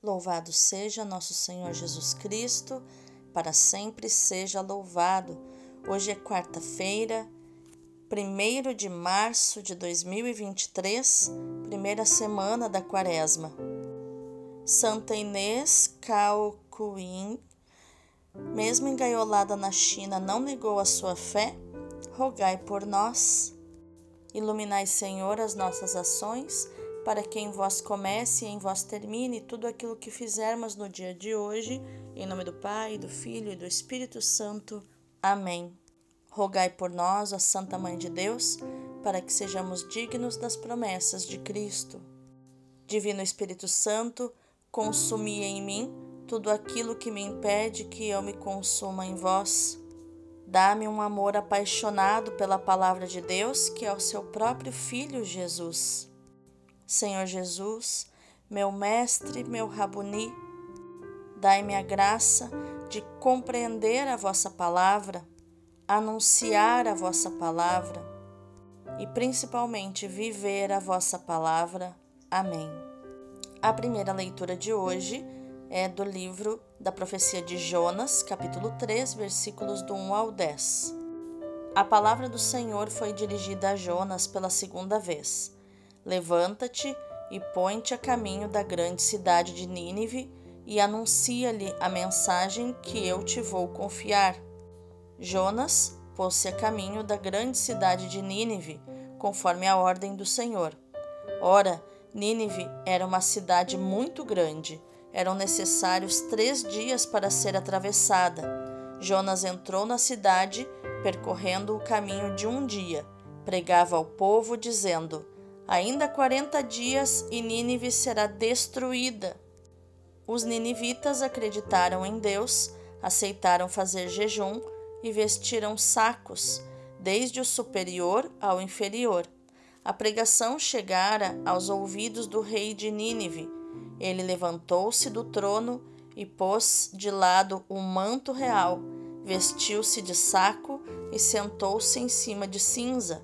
Louvado seja nosso Senhor Jesus Cristo, para sempre seja louvado. Hoje é quarta-feira, 1 de março de 2023, primeira semana da quaresma. Santa Inês Caocuin, mesmo engaiolada na China, não negou a sua fé? Rogai por nós. Iluminai, Senhor, as nossas ações para que em vós comece e em vós termine tudo aquilo que fizermos no dia de hoje, em nome do Pai, do Filho e do Espírito Santo. Amém. Rogai por nós, ó Santa Mãe de Deus, para que sejamos dignos das promessas de Cristo. Divino Espírito Santo, consumi em mim tudo aquilo que me impede que eu me consuma em vós. Dá-me um amor apaixonado pela palavra de Deus, que é o seu próprio Filho Jesus. Senhor Jesus, meu Mestre, meu Rabuni, dai-me a graça de compreender a vossa palavra, anunciar a vossa palavra e principalmente viver a vossa palavra. Amém. A primeira leitura de hoje é do livro da profecia de Jonas, capítulo 3, versículos do 1 ao 10. A palavra do Senhor foi dirigida a Jonas pela segunda vez. Levanta-te e põe-te a caminho da grande cidade de Nínive e anuncia-lhe a mensagem que eu te vou confiar. Jonas pôs-se a caminho da grande cidade de Nínive, conforme a ordem do Senhor. Ora, Nínive era uma cidade muito grande. Eram necessários três dias para ser atravessada. Jonas entrou na cidade, percorrendo o caminho de um dia. Pregava ao povo, dizendo: Ainda quarenta dias e Nínive será destruída. Os ninivitas acreditaram em Deus, aceitaram fazer jejum e vestiram sacos, desde o superior ao inferior. A pregação chegara aos ouvidos do rei de Nínive. Ele levantou-se do trono e pôs de lado o manto real, vestiu-se de saco e sentou-se em cima de cinza.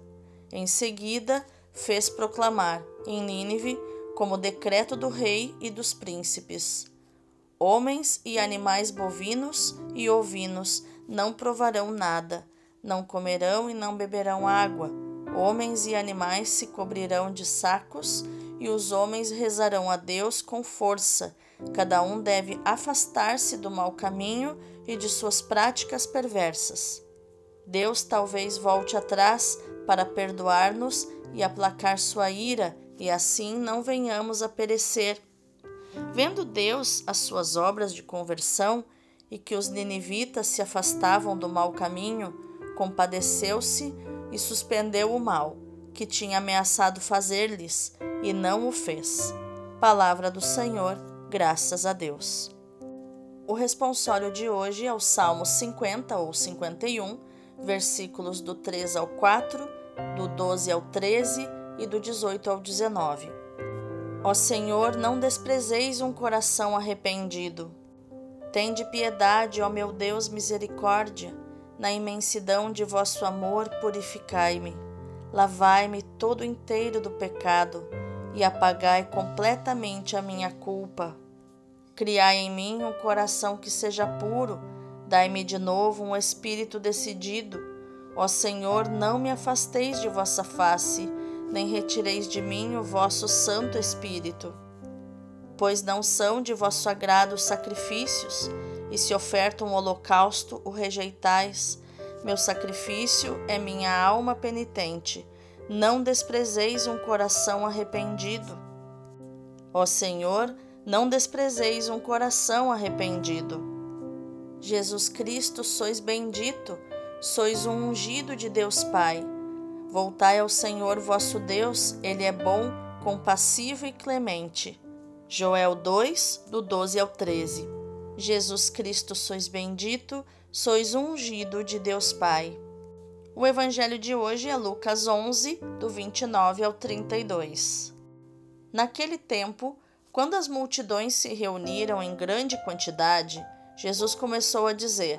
Em seguida, fez proclamar em Nínive como decreto do rei e dos príncipes: Homens e animais bovinos e ovinos não provarão nada, não comerão e não beberão água. Homens e animais se cobrirão de sacos e os homens rezarão a Deus com força. Cada um deve afastar-se do mau caminho e de suas práticas perversas. Deus talvez volte atrás para perdoar-nos e aplacar sua ira, e assim não venhamos a perecer. Vendo Deus as suas obras de conversão e que os ninivitas se afastavam do mau caminho, compadeceu-se e suspendeu o mal que tinha ameaçado fazer-lhes, e não o fez. Palavra do Senhor, graças a Deus. O responsório de hoje é o Salmo 50 ou 51, versículos do 3 ao 4 do 12 ao 13 e do 18 ao 19. Ó Senhor, não desprezeis um coração arrependido. Tende piedade, ó meu Deus, misericórdia. Na imensidão de vosso amor, purificai-me. Lavai-me todo inteiro do pecado e apagai completamente a minha culpa. Criai em mim um coração que seja puro, dai-me de novo um espírito decidido Ó Senhor, não me afasteis de vossa face, nem retireis de mim o vosso Santo Espírito. Pois não são de vosso agrado os sacrifícios, e se oferta um holocausto, o rejeitais. Meu sacrifício é minha alma penitente. Não desprezeis um coração arrependido. Ó Senhor, não desprezeis um coração arrependido. Jesus Cristo, sois bendito sois um ungido de Deus Pai. Voltai ao Senhor vosso Deus, ele é bom, compassivo e clemente. Joel 2, do 12 ao 13. Jesus Cristo, sois bendito, sois ungido de Deus Pai. O evangelho de hoje é Lucas 11, do 29 ao 32. Naquele tempo, quando as multidões se reuniram em grande quantidade, Jesus começou a dizer: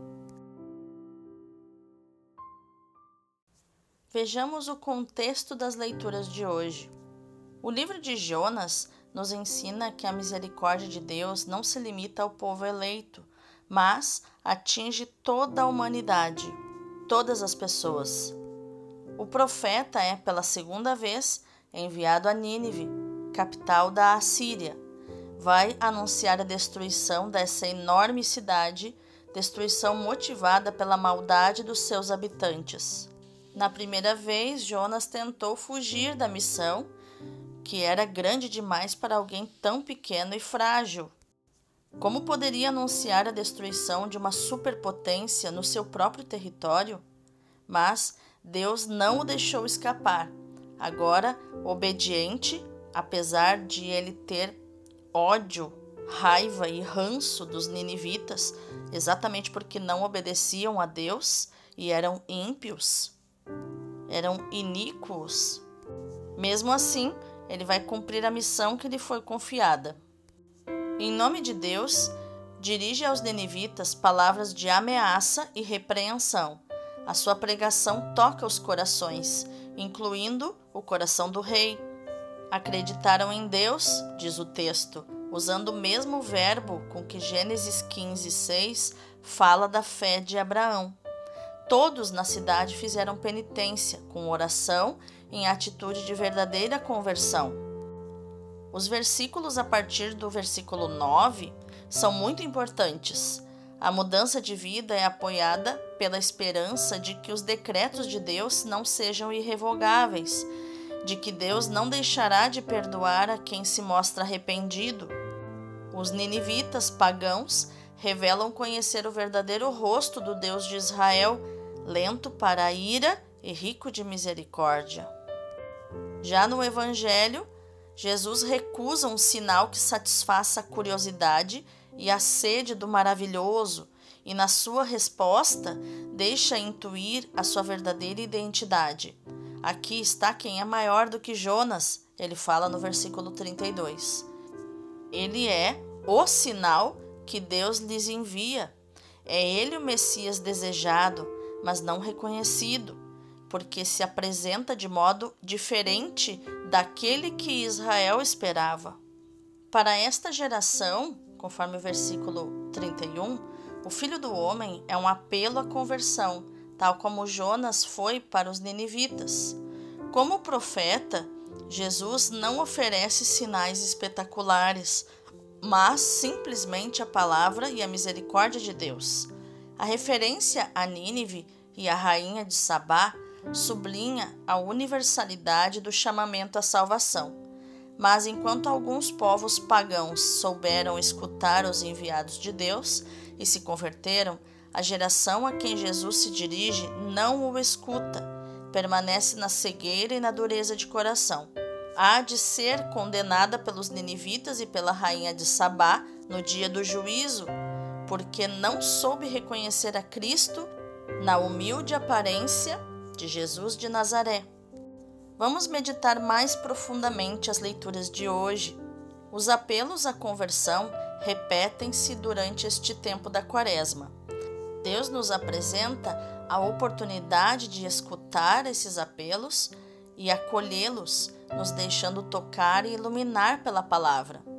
Vejamos o contexto das leituras de hoje. O livro de Jonas nos ensina que a misericórdia de Deus não se limita ao povo eleito, mas atinge toda a humanidade, todas as pessoas. O profeta é, pela segunda vez, enviado a Nínive, capital da Assíria. Vai anunciar a destruição dessa enorme cidade, destruição motivada pela maldade dos seus habitantes. Na primeira vez, Jonas tentou fugir da missão que era grande demais para alguém tão pequeno e frágil. Como poderia anunciar a destruição de uma superpotência no seu próprio território? Mas Deus não o deixou escapar. Agora, obediente, apesar de ele ter ódio, raiva e ranço dos ninivitas, exatamente porque não obedeciam a Deus e eram ímpios, eram iníquos. Mesmo assim, ele vai cumprir a missão que lhe foi confiada. Em nome de Deus, dirige aos nenivitas palavras de ameaça e repreensão. A sua pregação toca os corações, incluindo o coração do rei. Acreditaram em Deus, diz o texto, usando o mesmo verbo com que Gênesis 15, 6 fala da fé de Abraão. Todos na cidade fizeram penitência, com oração em atitude de verdadeira conversão. Os versículos a partir do versículo 9 são muito importantes. A mudança de vida é apoiada pela esperança de que os decretos de Deus não sejam irrevogáveis, de que Deus não deixará de perdoar a quem se mostra arrependido. Os ninivitas pagãos revelam conhecer o verdadeiro rosto do Deus de Israel, lento para a ira e rico de misericórdia. Já no Evangelho, Jesus recusa um sinal que satisfaça a curiosidade e a sede do maravilhoso, e na sua resposta deixa intuir a sua verdadeira identidade. Aqui está quem é maior do que Jonas, ele fala no versículo 32. Ele é o sinal que Deus lhes envia. É ele o Messias desejado, mas não reconhecido porque se apresenta de modo diferente daquele que Israel esperava. Para esta geração, conforme o versículo 31, o filho do homem é um apelo à conversão, tal como Jonas foi para os ninivitas. Como profeta, Jesus não oferece sinais espetaculares, mas simplesmente a palavra e a misericórdia de Deus. A referência a Nínive e a rainha de Sabá sublinha a universalidade do chamamento à salvação. Mas enquanto alguns povos pagãos souberam escutar os enviados de Deus e se converteram, a geração a quem Jesus se dirige não o escuta, permanece na cegueira e na dureza de coração. Há de ser condenada pelos ninivitas e pela rainha de Sabá no dia do juízo, porque não soube reconhecer a Cristo na humilde aparência de Jesus de Nazaré. Vamos meditar mais profundamente as leituras de hoje. Os apelos à conversão repetem-se durante este tempo da Quaresma. Deus nos apresenta a oportunidade de escutar esses apelos e acolhê-los, nos deixando tocar e iluminar pela palavra.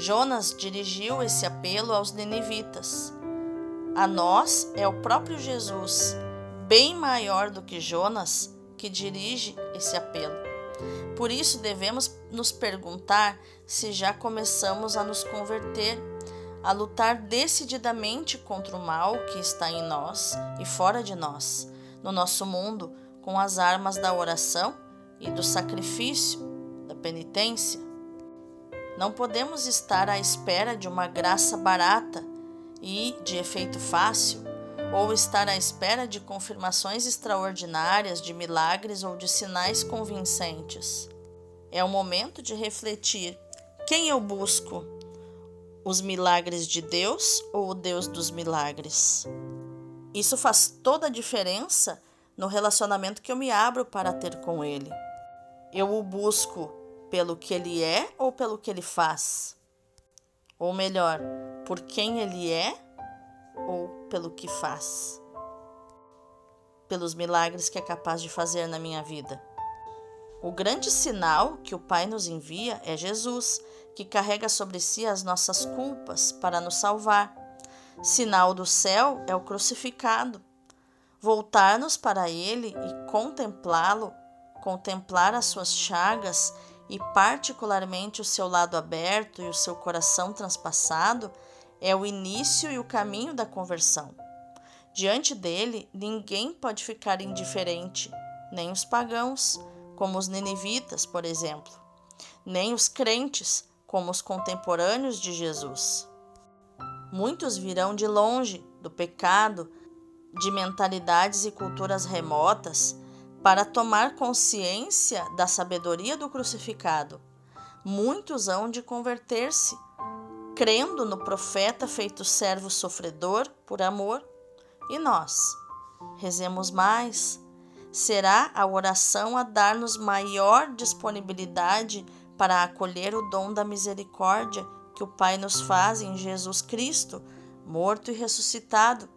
Jonas dirigiu esse apelo aos ninivitas. A nós é o próprio Jesus bem maior do que Jonas que dirige esse apelo. Por isso devemos nos perguntar se já começamos a nos converter, a lutar decididamente contra o mal que está em nós e fora de nós, no nosso mundo, com as armas da oração e do sacrifício, da penitência. Não podemos estar à espera de uma graça barata e de efeito fácil, ou estar à espera de confirmações extraordinárias, de milagres ou de sinais convincentes. É o momento de refletir: quem eu busco? Os milagres de Deus ou o Deus dos milagres? Isso faz toda a diferença no relacionamento que eu me abro para ter com Ele. Eu o busco pelo que Ele é ou pelo que Ele faz? Ou melhor, por quem Ele é ou pelo que faz? Pelos milagres que é capaz de fazer na minha vida. O grande sinal que o Pai nos envia é Jesus, que carrega sobre si as nossas culpas para nos salvar. Sinal do céu é o crucificado. Voltar-nos para Ele e contemplá-lo, contemplar as suas chagas e, particularmente, o seu lado aberto e o seu coração transpassado, é o início e o caminho da conversão. Diante dele, ninguém pode ficar indiferente, nem os pagãos como os ninivitas, por exemplo, nem os crentes, como os contemporâneos de Jesus. Muitos virão de longe do pecado, de mentalidades e culturas remotas, para tomar consciência da sabedoria do crucificado. Muitos hão de converter-se, crendo no profeta feito servo sofredor por amor. E nós? Rezemos mais, será a oração a dar-nos maior disponibilidade para acolher o dom da misericórdia que o Pai nos faz em Jesus Cristo, morto e ressuscitado,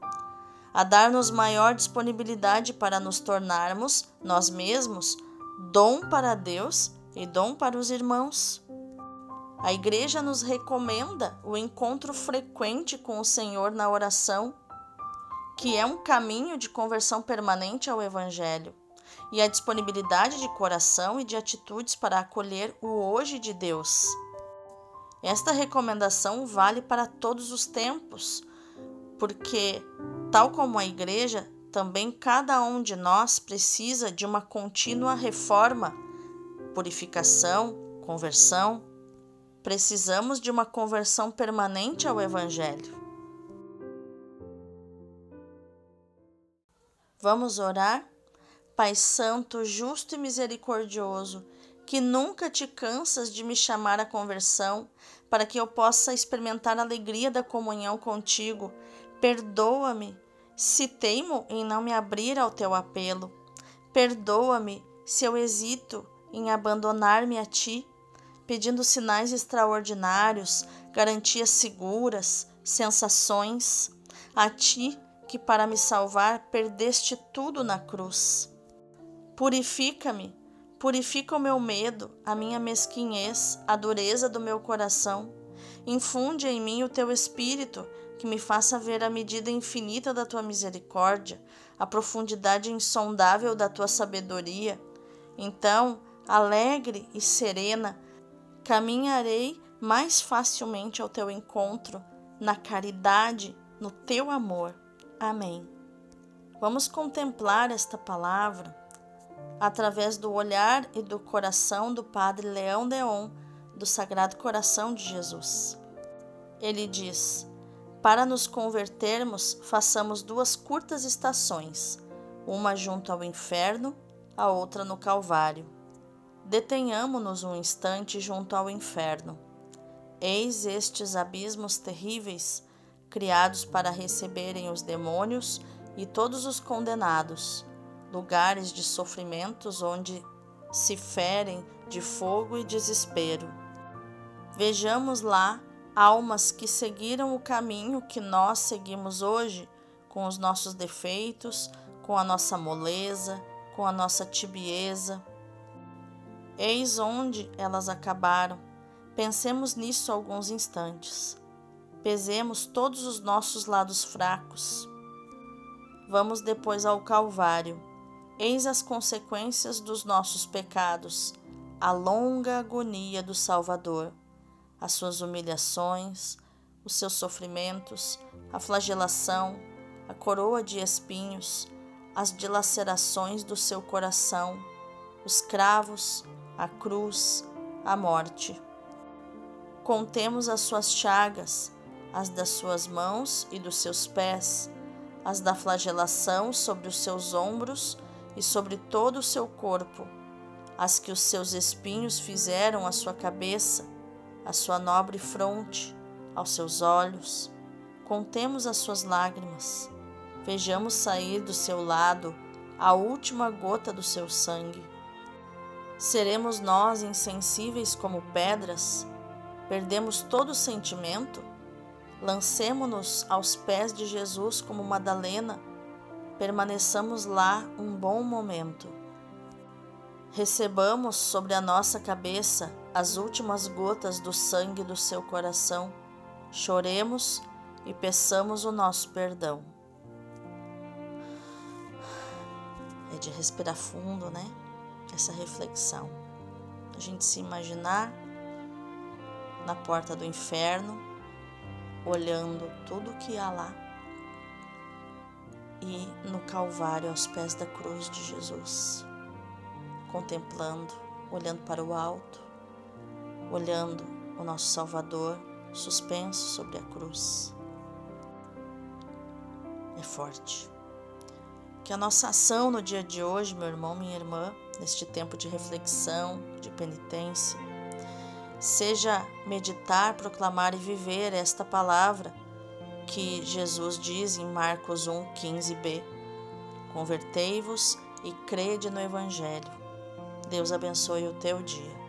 a dar-nos maior disponibilidade para nos tornarmos nós mesmos dom para Deus e dom para os irmãos. A Igreja nos recomenda o encontro frequente com o Senhor na oração que é um caminho de conversão permanente ao Evangelho, e a disponibilidade de coração e de atitudes para acolher o hoje de Deus. Esta recomendação vale para todos os tempos, porque, tal como a Igreja, também cada um de nós precisa de uma contínua reforma, purificação, conversão. Precisamos de uma conversão permanente ao Evangelho. Vamos orar? Pai Santo, justo e misericordioso, que nunca te cansas de me chamar à conversão, para que eu possa experimentar a alegria da comunhão contigo, perdoa-me se teimo em não me abrir ao teu apelo. Perdoa-me se eu hesito em abandonar-me a ti, pedindo sinais extraordinários, garantias seguras, sensações. A ti que para me salvar perdeste tudo na cruz. Purifica-me, purifica o meu medo, a minha mesquinhez, a dureza do meu coração. Infunde em mim o teu espírito, que me faça ver a medida infinita da tua misericórdia, a profundidade insondável da tua sabedoria. Então, alegre e serena, caminharei mais facilmente ao teu encontro, na caridade, no teu amor. Amém. Vamos contemplar esta palavra através do olhar e do coração do Padre Leão Deon, do Sagrado Coração de Jesus. Ele diz: Para nos convertermos, façamos duas curtas estações, uma junto ao inferno, a outra no Calvário. Detenhamo-nos um instante junto ao inferno. Eis estes abismos terríveis criados para receberem os demônios e todos os condenados, lugares de sofrimentos onde se ferem de fogo e desespero. Vejamos lá almas que seguiram o caminho que nós seguimos hoje, com os nossos defeitos, com a nossa moleza, com a nossa tibieza. Eis onde elas acabaram. Pensemos nisso alguns instantes. Pesemos todos os nossos lados fracos. Vamos depois ao Calvário. Eis as consequências dos nossos pecados, a longa agonia do Salvador, as suas humilhações, os seus sofrimentos, a flagelação, a coroa de espinhos, as dilacerações do seu coração, os cravos, a cruz, a morte. Contemos as suas chagas, as das suas mãos e dos seus pés, as da flagelação sobre os seus ombros e sobre todo o seu corpo, as que os seus espinhos fizeram à sua cabeça, à sua nobre fronte, aos seus olhos. Contemos as suas lágrimas, vejamos sair do seu lado a última gota do seu sangue. Seremos nós insensíveis como pedras? Perdemos todo o sentimento? Lancemo-nos aos pés de Jesus como Madalena, permaneçamos lá um bom momento. Recebamos sobre a nossa cabeça as últimas gotas do sangue do seu coração, choremos e peçamos o nosso perdão. É de respirar fundo, né? Essa reflexão. A gente se imaginar na porta do inferno olhando tudo que há lá e no Calvário aos pés da cruz de Jesus, contemplando, olhando para o alto, olhando o nosso Salvador suspenso sobre a cruz. É forte. Que a nossa ação no dia de hoje, meu irmão, minha irmã, neste tempo de reflexão, de penitência, seja meditar, proclamar e viver esta palavra que Jesus diz em Marcos 1, 15b. Convertei-vos e crede no Evangelho. Deus abençoe o teu dia.